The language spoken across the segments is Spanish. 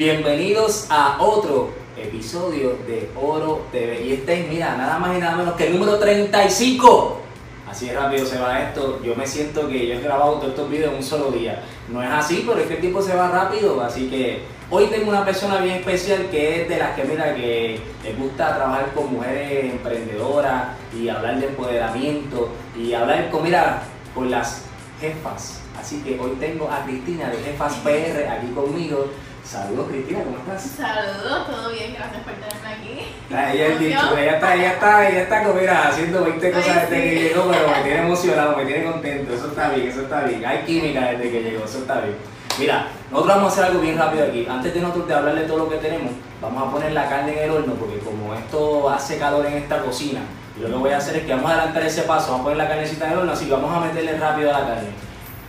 Bienvenidos a otro episodio de Oro TV. Y este es, mira, nada más y nada menos que el número 35. Así de rápido se va esto. Yo me siento que yo he grabado todos estos videos en un solo día. No es así, pero es que el tiempo se va rápido. Así que hoy tengo una persona bien especial que es de las que, mira, que les gusta trabajar con mujeres emprendedoras y hablar de empoderamiento y hablar con, mira, con las jefas. Así que hoy tengo a Cristina de Jefas PR aquí conmigo. Saludos Cristina, ¿cómo estás? Saludos, todo bien, gracias por tenerme aquí. Ah, ella, es dicho, ella está, ella está, ella está como, mira, haciendo 20 cosas Ay, desde sí. que llegó, pero me tiene emocionado, me tiene contento, eso está bien, eso está bien. Hay química desde que llegó, eso está bien. Mira, nosotros vamos a hacer algo bien rápido aquí. Antes de nosotros de hablar de todo lo que tenemos, vamos a poner la carne en el horno, porque como esto hace calor en esta cocina, yo lo que voy a hacer es que vamos a adelantar ese paso, vamos a poner la carnecita en el horno, así que vamos a meterle rápido a la carne.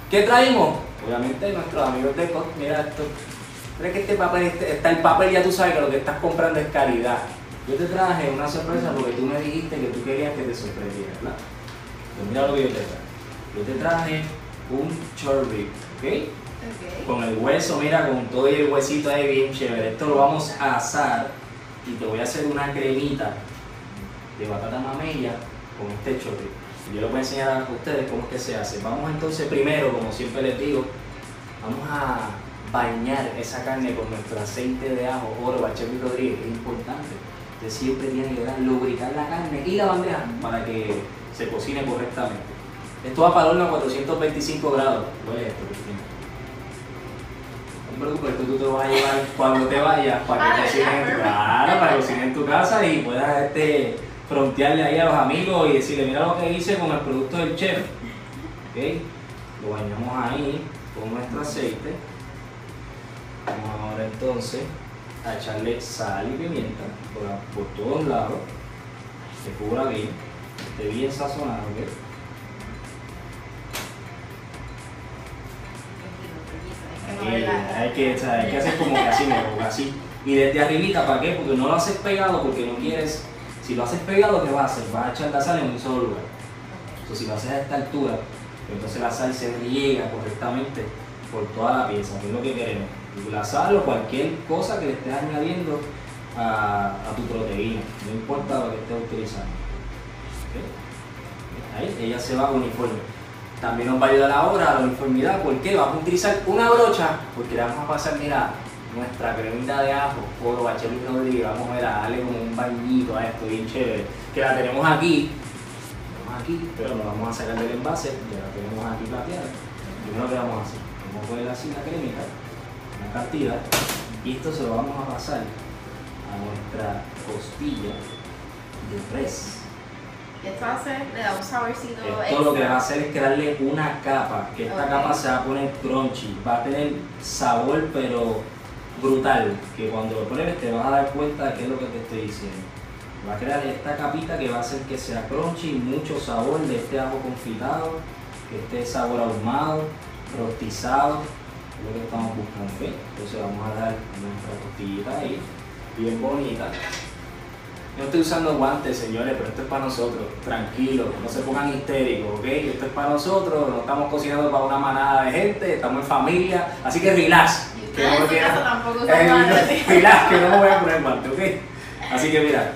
¿Qué traímos? Obviamente nuestros amigos de COT, mira esto. ¿Crees que este papel, este- está el papel ya tú sabes que lo que estás comprando es calidad? Yo te traje una sorpresa porque tú me dijiste que tú querías que te sorprendiera, ¿verdad? Pues mira lo que yo te traje. Yo te traje un chorri, ¿ok? Ok. Con el hueso, mira, con todo el huesito ahí bien chévere. Esto lo vamos a asar y te voy a hacer una cremita de batata mamella con este chorri. Yo les voy a enseñar a ustedes cómo es que se hace. Vamos entonces primero, como siempre les digo, vamos a bañar esa carne con nuestro aceite de ajo, oro, Bachepi Rodríguez, es importante. Usted siempre tiene que dar- lubricar la carne y la bandeja para que se cocine correctamente. Esto va para el horno a 425 grados. Huele esto, Cristina. No preocupes, esto tú te lo vas a llevar cuando te vayas para que cocines en tu casa, para que cocines en tu casa y puedas este, frontearle ahí a los amigos y decirle, mira lo que hice con el producto del chef. ¿Ok? Lo bañamos ahí con nuestro aceite. Vamos ahora entonces a echarle sal y pimienta por, por todos lados. Que cubra bien, que esté bien sazonado. ¿ok? Hay que mover Eh, hay, que, o sea, hay que hacer como que así, como así. Y desde arribita, ¿para qué? Porque no lo haces pegado porque no quieres. Si lo haces pegado, ¿qué vas a hacer? Vas a echar la sal en un solo lugar. O si lo haces a esta altura, pues entonces la sal se riega correctamente por toda la pieza, que es lo que queremos. La sal o cualquier cosa que le estés añadiendo a, tu proteína, no importa lo que estés utilizando. Ahí ella se va uniforme. También nos va a ayudar ahora a la uniformidad, ¿por qué? Vamos a utilizar una brocha, porque le vamos a pasar, mira, nuestra cremita de ajo, oro, bachelo y rodríguez, vamos a, ver, a darle como un bañito a esto, bien chévere, que la tenemos aquí, tenemos aquí, pero no vamos a sacar del envase, ya la tenemos aquí plateada. Primero que vamos a hacer, vamos a poner así la cremita, una cantidad, y esto se lo vamos a pasar a nuestra costilla de res. Y esto hace, le da un saborcito Esto lo que va a hacer es crearle una capa, que esta capa se va a poner crunchy, va a tener sabor pero brutal, que cuando lo pruebes te vas a dar cuenta de qué es lo que te estoy diciendo. Va a crear esta capita que va a hacer que sea crunchy, mucho sabor de este ajo confitado, que esté sabor ahumado, rostizado, lo que estamos buscando. Entonces vamos a dar nuestra costillita ahí, bien bonita. No estoy usando guantes, señores, pero esto es para nosotros. Tranquilos, no se pongan histéricos, ¿ok? Esto es para nosotros, no estamos cocinando para una manada de gente, estamos en familia, así que relax. Que no tampoco usan Eh, guantes. relax, que no me voy a poner guantes, ¿ok? Así que mira,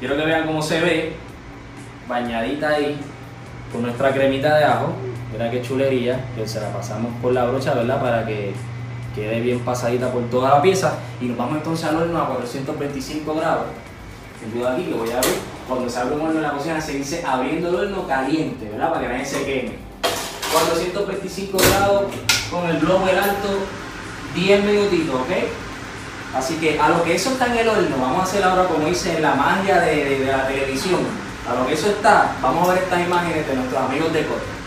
quiero que vean cómo se ve, bañadita ahí, con nuestra cremita de ajo. Mira qué chulería, que se la pasamos por la brocha, ¿verdad? Para que quede bien pasadita por toda la pieza. Y nos vamos entonces al horno a 425 grados. Yo aquí lo voy a ver Cuando se abre un horno en la cocina se dice abriendo el horno caliente, ¿verdad? Para que nadie se queme. 425 grados con el blower alto, 10 minutitos, ¿ok? Así que a lo que eso está en el horno, vamos a hacer ahora como dice la magia de, la televisión. A lo que eso está, vamos a ver estas imágenes de nuestros amigos de Cote.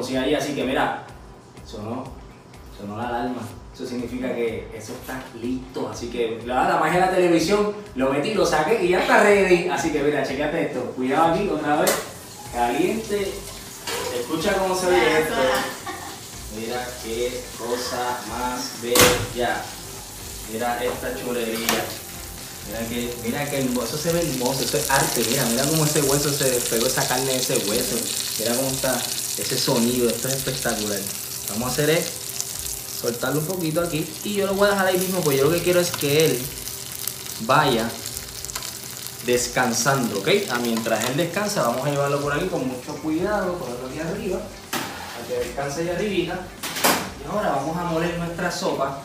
Consigue ahí. Así que mira, sonó, sonó la alarma. Eso significa que eso está listo. Así que la, la magia de la televisión, lo metí, lo saqué y ya está ready. Así que mira, chequeate esto. Cuidado aquí otra vez. Caliente. Escucha cómo se oye esto. Mira qué cosa más bella. Mira esta chulería. Mira que, mira que hermoso, eso se ve hermoso, eso es arte, mira, mira cómo ese hueso se despegó esa carne de ese hueso, mira cómo está ese sonido, esto es espectacular. Vamos a hacer es soltarlo un poquito aquí y yo lo voy a dejar ahí mismo porque yo lo que quiero es que él vaya descansando, ¿ok? A mientras él descansa, vamos a llevarlo por aquí con mucho cuidado, ponerlo aquí arriba, para que descanse allá arribita. Y ahora vamos a moler nuestra sopa,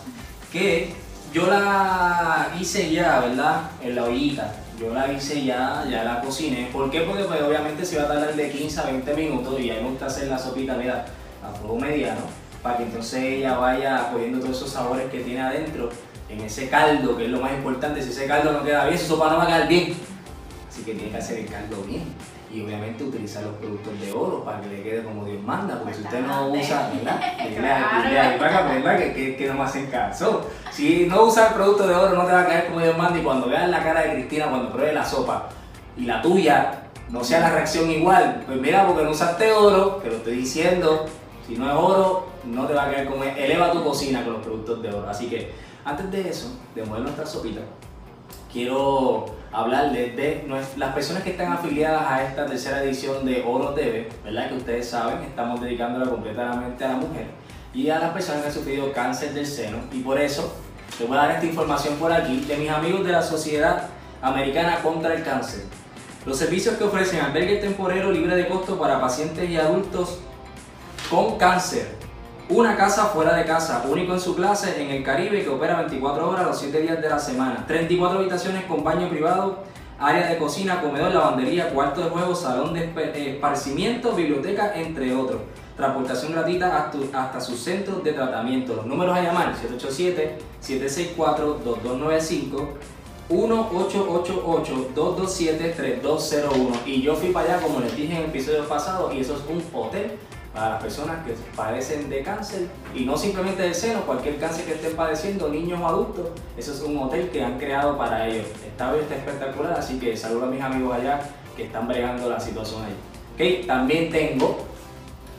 que yo la hice ya, ¿verdad? En la ollita. Yo la hice ya, ya la cociné. ¿Por qué? Porque pues, obviamente se va a tardar de 15 a 20 minutos y a mí me gusta hacer la sopita, mira, a fuego mediano, para que entonces ella vaya cogiendo todos esos sabores que tiene adentro en ese caldo, que es lo más importante. Si ese caldo no queda bien, su sopa no va a quedar bien. Así que tiene que hacer el caldo bien. Y obviamente utilizar los productos de oro para que le quede como Dios manda. Porque si usted no usa, ¿verdad? Que que, que, que no me hacen caso. Si no usas el producto de oro, no te va a caer como Dios manda. Y cuando veas la cara de Cristina, cuando pruebe la sopa y la tuya, no sea la reacción igual. Pues mira, porque no usaste oro, te lo estoy diciendo. Si no es oro, no te va a caer como es. Eleva tu cocina con los productos de oro. Así que antes de eso, de mover nuestra sopita, quiero hablarles de las personas que están afiliadas a esta tercera edición de Oro TV, ¿verdad? Que ustedes saben, estamos dedicándola completamente a la mujer y a las personas que han sufrido cáncer del seno. Y por eso les voy a dar esta información por aquí de mis amigos de la Sociedad Americana contra el Cáncer. Los servicios que ofrecen albergue temporero libre de costo para pacientes y adultos con cáncer. Una casa fuera de casa, único en su clase en el Caribe que opera 24 horas los 7 días de la semana. 34 habitaciones con baño privado, área de cocina, comedor, lavandería, cuarto de juego, salón de eh, esparcimiento, biblioteca, entre otros. Transportación gratuita hasta sus centros de tratamiento. Los números a llamar 787-764-2295. 1-888-227-3201 y yo fui para allá como les dije en el episodio pasado y eso es un hotel para las personas que padecen de cáncer y no simplemente del seno, cualquier cáncer que estén padeciendo, niños o adultos, eso es un hotel que han creado para ellos. Vez está espectacular, así que saludo a mis amigos allá que están bregando la situación ahí. Ok, también tengo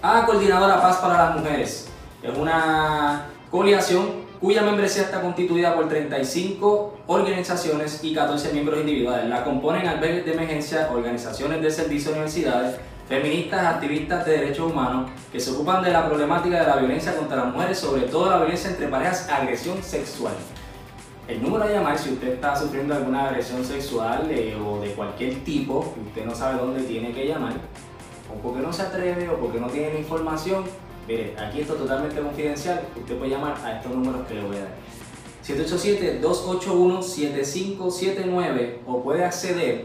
a Coordinadora Paz para las Mujeres. Es una coalición cuya membresía está constituida por 35 organizaciones y 14 miembros individuales. La componen albergues de emergencia, organizaciones de servicio, universidades, feministas, activistas de derechos humanos que se ocupan de la problemática de la violencia contra las mujeres, sobre todo la violencia entre parejas, agresión sexual. El número a llamar si usted está sufriendo alguna agresión sexual eh, o de cualquier tipo y usted no sabe dónde tiene que llamar, o porque no se atreve o porque no tiene la información, mire, aquí esto es totalmente confidencial, usted puede llamar a estos números que le voy a dar. 787-281-7579 o puede acceder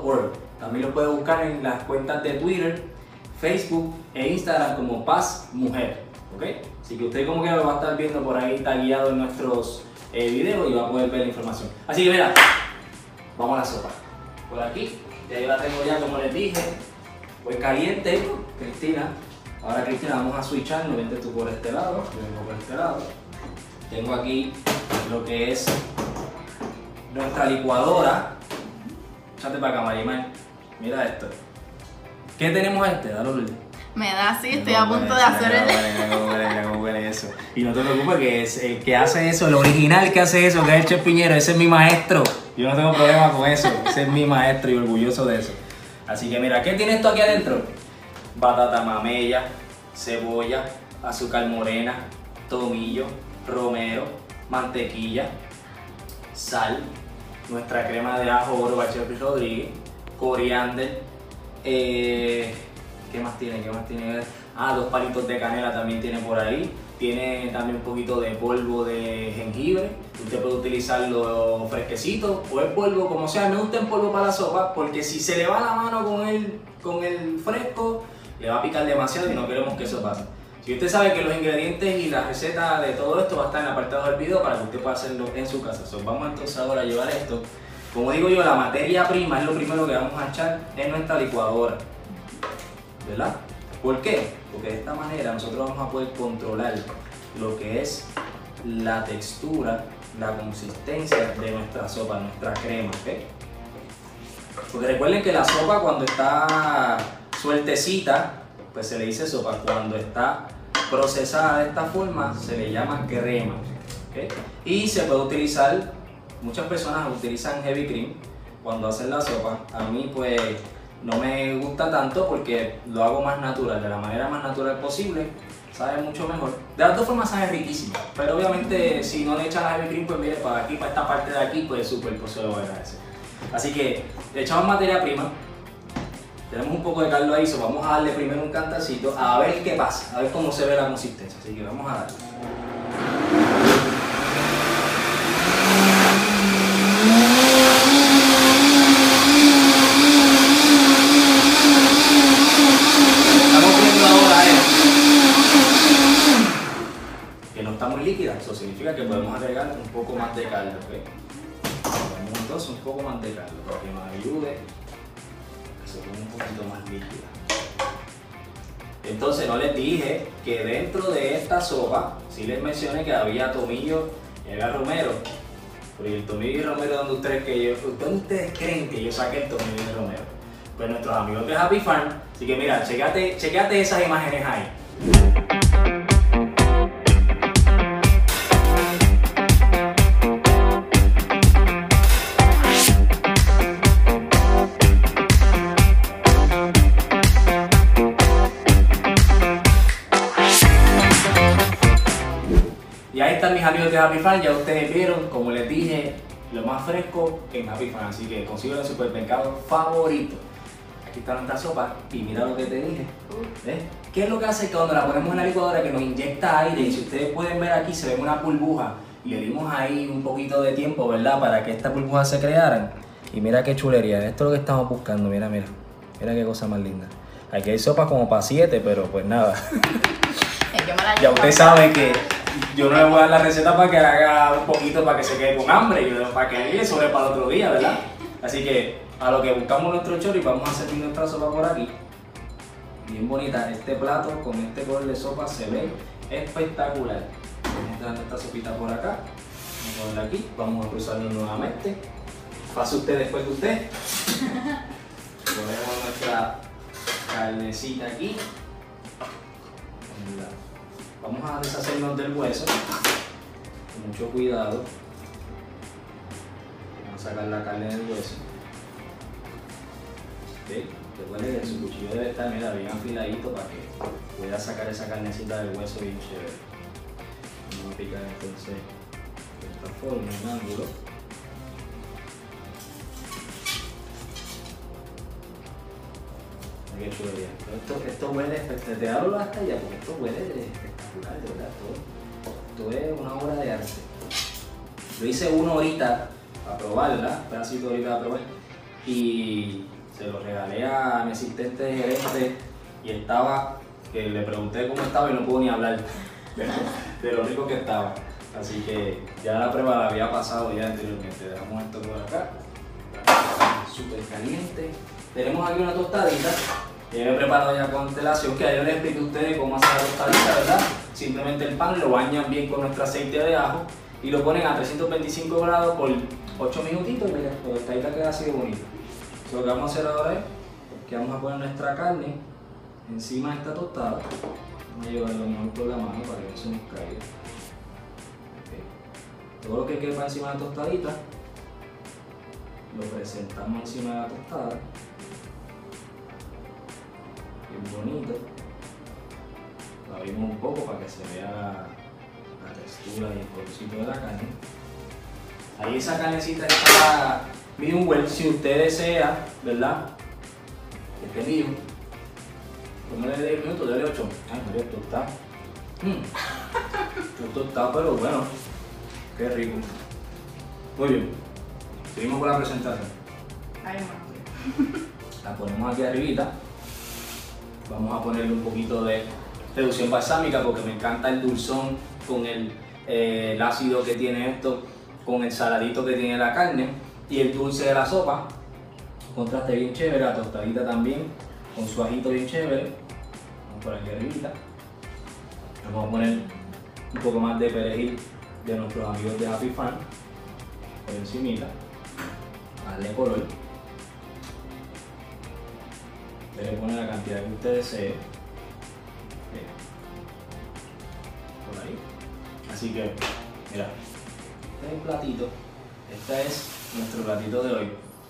a. También lo puede buscar en las cuentas de Twitter, Facebook e Instagram como Paz Mujer. ¿ok? Así que usted como que lo va a estar viendo por ahí tagueado en nuestros eh, videos y va a poder ver la información. Así que mira, vamos a la sopa. Por aquí, ya yo la tengo ya como les dije, pues caliente, Cristina. Ahora Cristina vamos a switchar, no vente tú por este lado, por este lado. Tengo aquí lo que es nuestra licuadora. Échate para acá, Marimar. Mira esto. ¿Qué tenemos este? Dale, Lourdes. Me da así, estoy a punto de hacer el. eso. Y no te preocupes que es el que hace eso, el original que hace eso, que es el Chef Piñero, ese es mi maestro. Yo no tengo problema con eso. Ese es mi maestro y orgulloso de eso. Así que mira, ¿qué tiene esto aquí adentro? Batata mamella, cebolla, azúcar morena, tomillo, romero, mantequilla, sal, nuestra crema de ajo oro Bachel Rodríguez, coriander, eh, ¿qué más tiene? ¿Qué más tiene? Ah, dos palitos de canela también tiene por ahí. Tiene también un poquito de polvo de jengibre. Usted puede utilizarlo fresquecito o el polvo, como sea. Gusta el polvo para la sopa porque si se le va la mano con el, con el fresco, le va a picar demasiado y no queremos que eso pase. Si usted sabe que los ingredientes y la receta de todo esto va a estar en el apartado del video para que usted pueda hacerlo en su casa. Vamos entonces ahora a llevar esto. Como digo yo, la materia prima es lo primero que vamos a echar en nuestra licuadora. ¿Verdad? ¿Por qué? Porque de esta manera nosotros vamos a poder controlar lo que es la textura, la consistencia de nuestra sopa, nuestra crema. ¿ok? Porque recuerden que la sopa cuando está sueltecita, pues se le dice sopa. Cuando está procesada de esta forma, se le llama crema. ¿ok? Y se puede utilizar, muchas personas utilizan heavy cream cuando hacen la sopa. A mí pues no me gusta tanto porque lo hago más natural, de la manera más natural posible. Sabe mucho mejor. De las dos formas sabe riquísimo. Pero obviamente si no le echan la heavy cream, pues mire, para aquí, para esta parte de aquí, pues súper, pues se lo a agradecer. Así que le echamos materia prima. Tenemos un poco de caldo ahí, so vamos a darle primero un cantacito a ver qué pasa, a ver cómo se ve la consistencia. Así que vamos a darle. Estamos viendo ahora es que no está muy eso significa que podemos agregar un poco más de caldo. ¿ok? Ponemos entonces un poco más de caldo para que nos ayude se un poquito más líquida. Entonces no les dije que dentro de esta sopa, sí les mencioné que había tomillo y había romero. Pero ¿y el tomillo y romero, ¿dónde ustedes, que yo, ¿dónde ustedes creen que yo saqué el tomillo y el romero? Pues nuestros amigos de Happy Farm. Así que mira, chequeate, chequeate esas imágenes ahí. De Happy Farm, ya ustedes vieron, como les dije, lo más fresco en Happy Farm, así que consigo el supermercado favorito. Aquí está nuestra sopa y mira lo que te dije. ¿Ves? ¿Qué es lo que hace que cuando la ponemos en la licuadora que nos inyecta aire? Y si ustedes pueden ver aquí se ve una burbuja y le dimos ahí un poquito de tiempo, ¿verdad? Para que estas burbujas se crearan. Y mira qué chulería, esto es lo que estamos buscando, mira, mira. Mira qué cosa más linda. Aquí hay sopa como para siete, pero pues nada. Ya llevo usted acá. sabe que yo no le voy a dar la receta para que haga un poquito para que se quede con hambre, yo, para que le sobre para el otro día, ¿verdad? Así que a lo que buscamos nuestro chori, vamos a servir nuestra sopa por aquí. Bien bonita, este plato con este color de sopa se ve espectacular. Vamos a nuestra sopita por acá, vamos a ponerla aquí, vamos a cruzarlo nuevamente. Pase usted después de usted. Ponemos nuestra carnecita aquí. Vamos a deshacernos del hueso con mucho cuidado. Vamos a sacar la carne del hueso. ¿Ok? Recuerden que su cuchillo debe estar mira, bien afiladito para que pueda sacar esa carnecita del hueso bien chévere. Vamos a picar entonces de esta forma, en ángulo. Esto, esto huele, te, te hablo hasta allá porque esto huele esto es una obra de arte. Yo hice uno ahorita para probarla, un pedacito ahorita para probar, y se lo regalé a mi asistente gerente y estaba, que le pregunté cómo estaba y no pudo ni hablar de, lo rico que estaba. Así que ya la prueba la había pasado ya anteriormente. Dejamos esto por acá. Súper caliente. Tenemos aquí una tostadita. que yo he preparado ya con antelación, que yo les expliqué a ustedes cómo hacer la tostadita, ¿verdad? Simplemente el pan lo bañan bien con nuestro aceite de ajo y lo ponen a 325 grados por 8 minutitos, mira, la tostadita queda así de bonita. So, lo que vamos a hacer ahora es que vamos a poner nuestra carne encima de esta tostada. Vamos a llevarlo mejor por la mano para que no se nos caiga. Todo lo que quepa encima de la tostadita lo presentamos encima de la tostada. Bien bonito. Abrimos un poco para que se vea la textura y el colorcito de la carne. Ahí esa carnecita está medium well, si usted desea, ¿verdad? Que esté medium. Póngale 10 minutos, dale 8. Ay, María, esto está. Mm. Esto está, pero bueno. Qué rico. Muy bien. Seguimos con la presentación. Ay. La ponemos aquí arribita. Vamos a ponerle un poquito de reducción balsámica porque me encanta el dulzón con el, eh, el ácido que tiene esto, con el saladito que tiene la carne y el dulce de la sopa. Contraste bien chévere, la tostadita también, con su ajito bien chévere. Vamos por aquí arribita. Vamos a poner un poco más de perejil de nuestros amigos de Happy Farm por encimita. Darle color. Usted le pone la cantidad que usted desee. Así que, mira, este es el platito. Este es nuestro platito de hoy.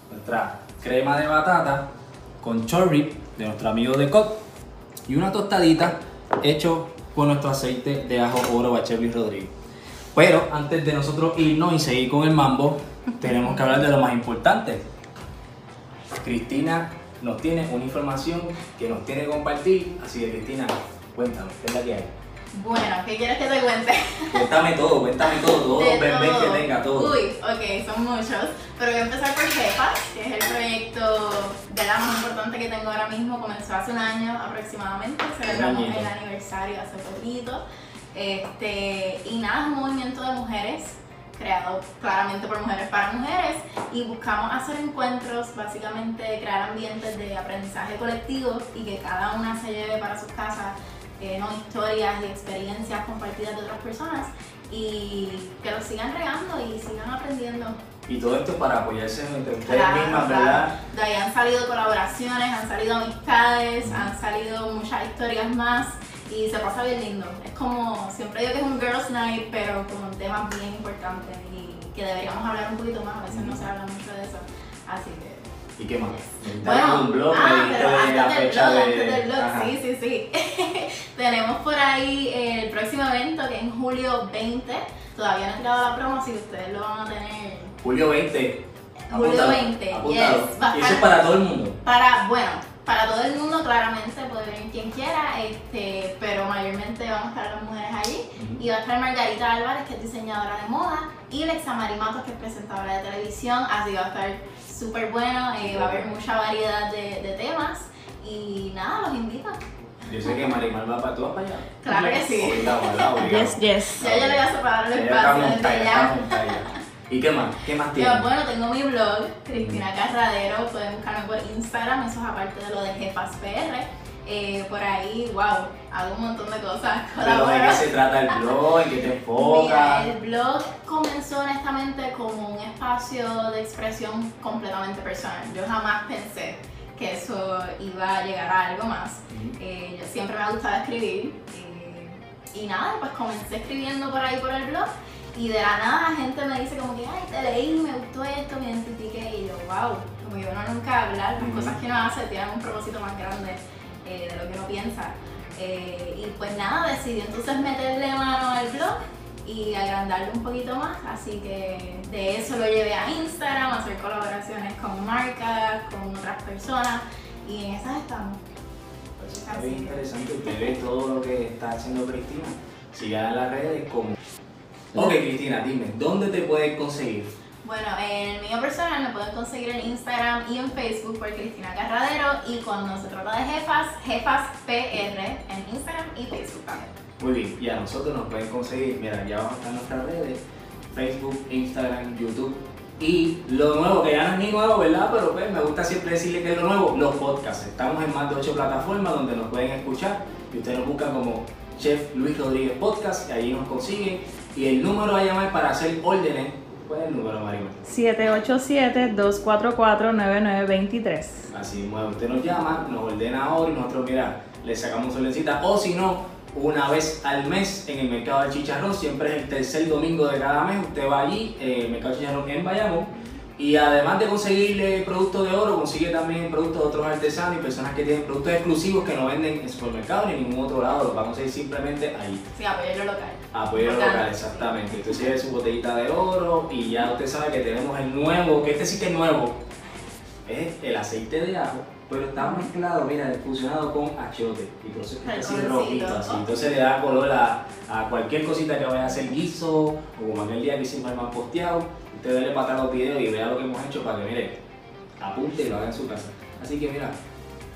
Nuestra crema de batata con chorri de nuestro amigo de Cot y una tostadita hecho con nuestro aceite de ajo oro Bachelis Rodríguez. Pero antes de nosotros irnos y seguir con el mambo, tenemos que hablar de lo más importante. Cristina nos tiene una información que nos tiene que compartir, así que Cristina, cuéntame, ¿qué es la que hay? Bueno, ¿qué quieres que te cuente? Cuéntame todo, cuéntame todo, todos los bebés que tenga, todo. Uy, ok, son muchos. Pero voy a empezar por Jefas, que es el proyecto de la más importante que tengo ahora mismo. Comenzó hace un año aproximadamente. Celebramos el aniversario hace poquito. Este, y nada, es un movimiento de mujeres creado claramente por mujeres para mujeres y buscamos hacer encuentros, básicamente crear ambientes de aprendizaje colectivo y que cada una se lleve para sus casas eh, no, historias y experiencias compartidas de otras personas y que lo sigan regando y sigan aprendiendo. Y todo esto para apoyarse entre ustedes Claro, mismas. ¿verdad? De ahí han salido colaboraciones, han salido amistades, han salido muchas historias más y se pasa bien lindo. Es como, siempre digo que es un girls night, pero con temas bien importantes y que deberíamos hablar un poquito más, a veces no se habla mucho de eso. Así que ¿Y qué más? Bueno, un blog, ah, de la antes del fecha blog, de... antes del blog, Ajá. sí, sí, sí. Tenemos por ahí el próximo evento que es en julio 20. Todavía no he tirado la promo, así que ustedes lo van a tener Julio 20. Julio Apúntalo, 20, apúntalo. yes, va a Y eso es para todo el mundo. para, bueno, para todo el mundo claramente, puede venir quien quiera, este, pero mayormente vamos a estar las mujeres allí. Y va a estar Margarita Álvarez, que es diseñadora de moda, y Lexa Marimatos, que es presentadora de televisión, así va a estar súper bueno, eh, va a haber mucha variedad de, de temas, y nada, los invito. Yo sé que Marimar va para tú vas para allá. Claro que sí. Obligado, obligado, obligado. Yes, yes. Ya yo le voy a separar el espacio desde montada. ¿Y qué más? ¿Qué más tienes? bueno, tengo mi blog, Cristina Carradero, pueden buscarme por Instagram, eso es aparte de lo de Jefas PR. Eh, por ahí, wow, hago un montón de cosas. Pero de qué se trata el blog, en qué te Mira, enfocas. el blog comenzó honestamente como espacio de expresión completamente personal. Yo jamás pensé que eso iba a llegar a algo más. Eh, yo siempre me ha gustado escribir eh, y nada, pues comencé escribiendo por ahí por el blog y de la nada la gente me dice como que, ay, te leí, me gustó esto, me identifiqué y yo, wow, como que uno nunca hablar, las cosas que uno hace tienen un propósito más grande eh, de lo que uno piensa. Eh, y pues nada, decidí entonces meterle mano al blog y agrandarlo un poquito más, así que de eso lo llevé a Instagram, a hacer colaboraciones con marcas, con otras personas y en esas estamos. Pues está Así bien que- interesante. Usted ve todo lo que está haciendo Cristina. Sigan en las redes como. Ok, Cristina, dime, ¿dónde te puedes conseguir? Bueno, en el mío personal me pueden conseguir en Instagram y en Facebook por Cristina Carradero y cuando se trata de jefas, jefas PR en Instagram y Facebook también. Muy bien, y a nosotros nos pueden conseguir, mira, ya vamos a estar en nuestras redes, Facebook, Instagram, YouTube. Y lo nuevo, que ya no es ni nuevo, ¿verdad? Pero pues me gusta siempre decirle que es lo nuevo, los podcasts. Estamos en más de 8 plataformas donde nos pueden escuchar. Y ustedes nos buscan como Chef Luis Rodríguez Podcast, y ahí nos consiguen. Y el número a llamar para hacer órdenes ¿Cuál es el número, Marima? 787-244-9923. Así mismo, usted nos llama, nos ordena ahora y nosotros, mira, le sacamos su lencita. O si no, una vez al mes en el mercado del chicharrón, siempre es el tercer domingo de cada mes. Usted va allí, eh, el mercado del chicharrón en Bayamón. Y además de conseguirle productos de oro, consigue también productos de otros artesanos y personas que tienen productos exclusivos que no venden en supermercado ni en ningún otro lado. Los van a conseguir simplemente ahí. Sí, apoyo lo local. Apoyo Importante. local, exactamente. Usted lleve su botellita de oro y ya usted sabe que tenemos el nuevo, que este sí que es nuevo, es el aceite de ajo, pero está mezclado, mira, fusionado con achiote. Y por eso es que está así rojito, así. Entonces le da color a, a cualquier cosita que vaya a hacer guiso, o como aquel día que hicimos el más posteado. Usted dele para atrás los videos y vea lo que hemos hecho para que, mire, apunte y lo haga en su casa. Así que mira,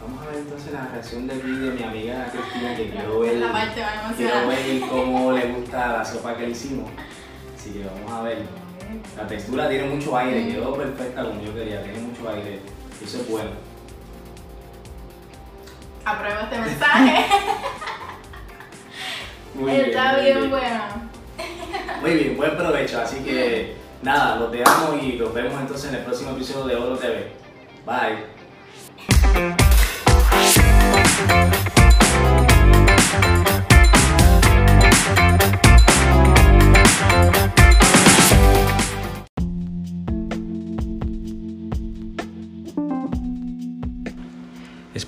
vamos a ver entonces la reacción de aquí de mi amiga Cristina, que quiero ver. La parte más Quiero ver cómo le gusta la sopa que le hicimos. Así que vamos a ver. La textura tiene mucho aire, quedó perfecta como yo quería, tiene mucho aire. Eso es bueno. Apruebo este mensaje. Muy Está muy bien bueno. Muy bien, buen provecho. Así que nada, los dejamos y los vemos entonces en el próximo episodio de Oro TV. Bye.